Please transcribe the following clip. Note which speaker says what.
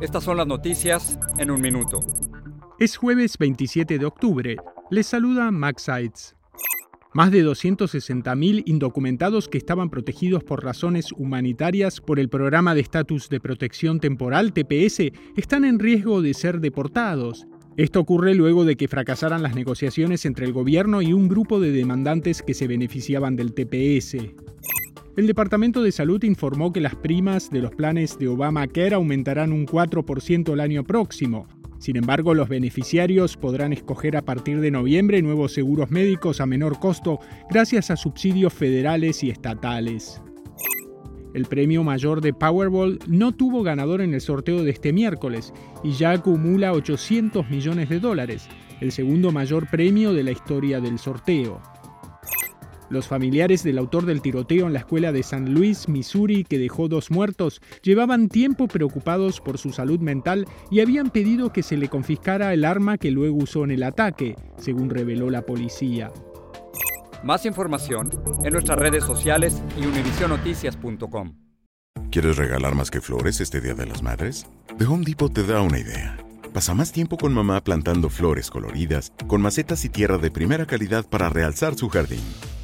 Speaker 1: Estas son las noticias en un minuto.
Speaker 2: Es jueves 27 de octubre. Les saluda Max Sides. Más de 260.000 indocumentados que estaban protegidos por razones humanitarias por el Programa de Estatus de Protección Temporal TPS están en riesgo de ser deportados. Esto ocurre luego de que fracasaran las negociaciones entre el gobierno y un grupo de demandantes que se beneficiaban del TPS. El Departamento de Salud informó que las primas de los planes de Obamacare aumentarán un 4% el año próximo. Sin embargo, los beneficiarios podrán escoger a partir de noviembre nuevos seguros médicos a menor costo gracias a subsidios federales y estatales. El premio mayor de Powerball no tuvo ganador en el sorteo de este miércoles y ya acumula 800 millones de dólares, el segundo mayor premio de la historia del sorteo. Los familiares del autor del tiroteo en la escuela de San Luis, Missouri, que dejó dos muertos, llevaban tiempo preocupados por su salud mental y habían pedido que se le confiscara el arma que luego usó en el ataque, según reveló la policía.
Speaker 1: Más información en nuestras redes sociales y univisionoticias.com.
Speaker 3: ¿Quieres regalar más que flores este Día de las Madres? The Home Depot te da una idea. Pasa más tiempo con mamá plantando flores coloridas, con macetas y tierra de primera calidad para realzar su jardín.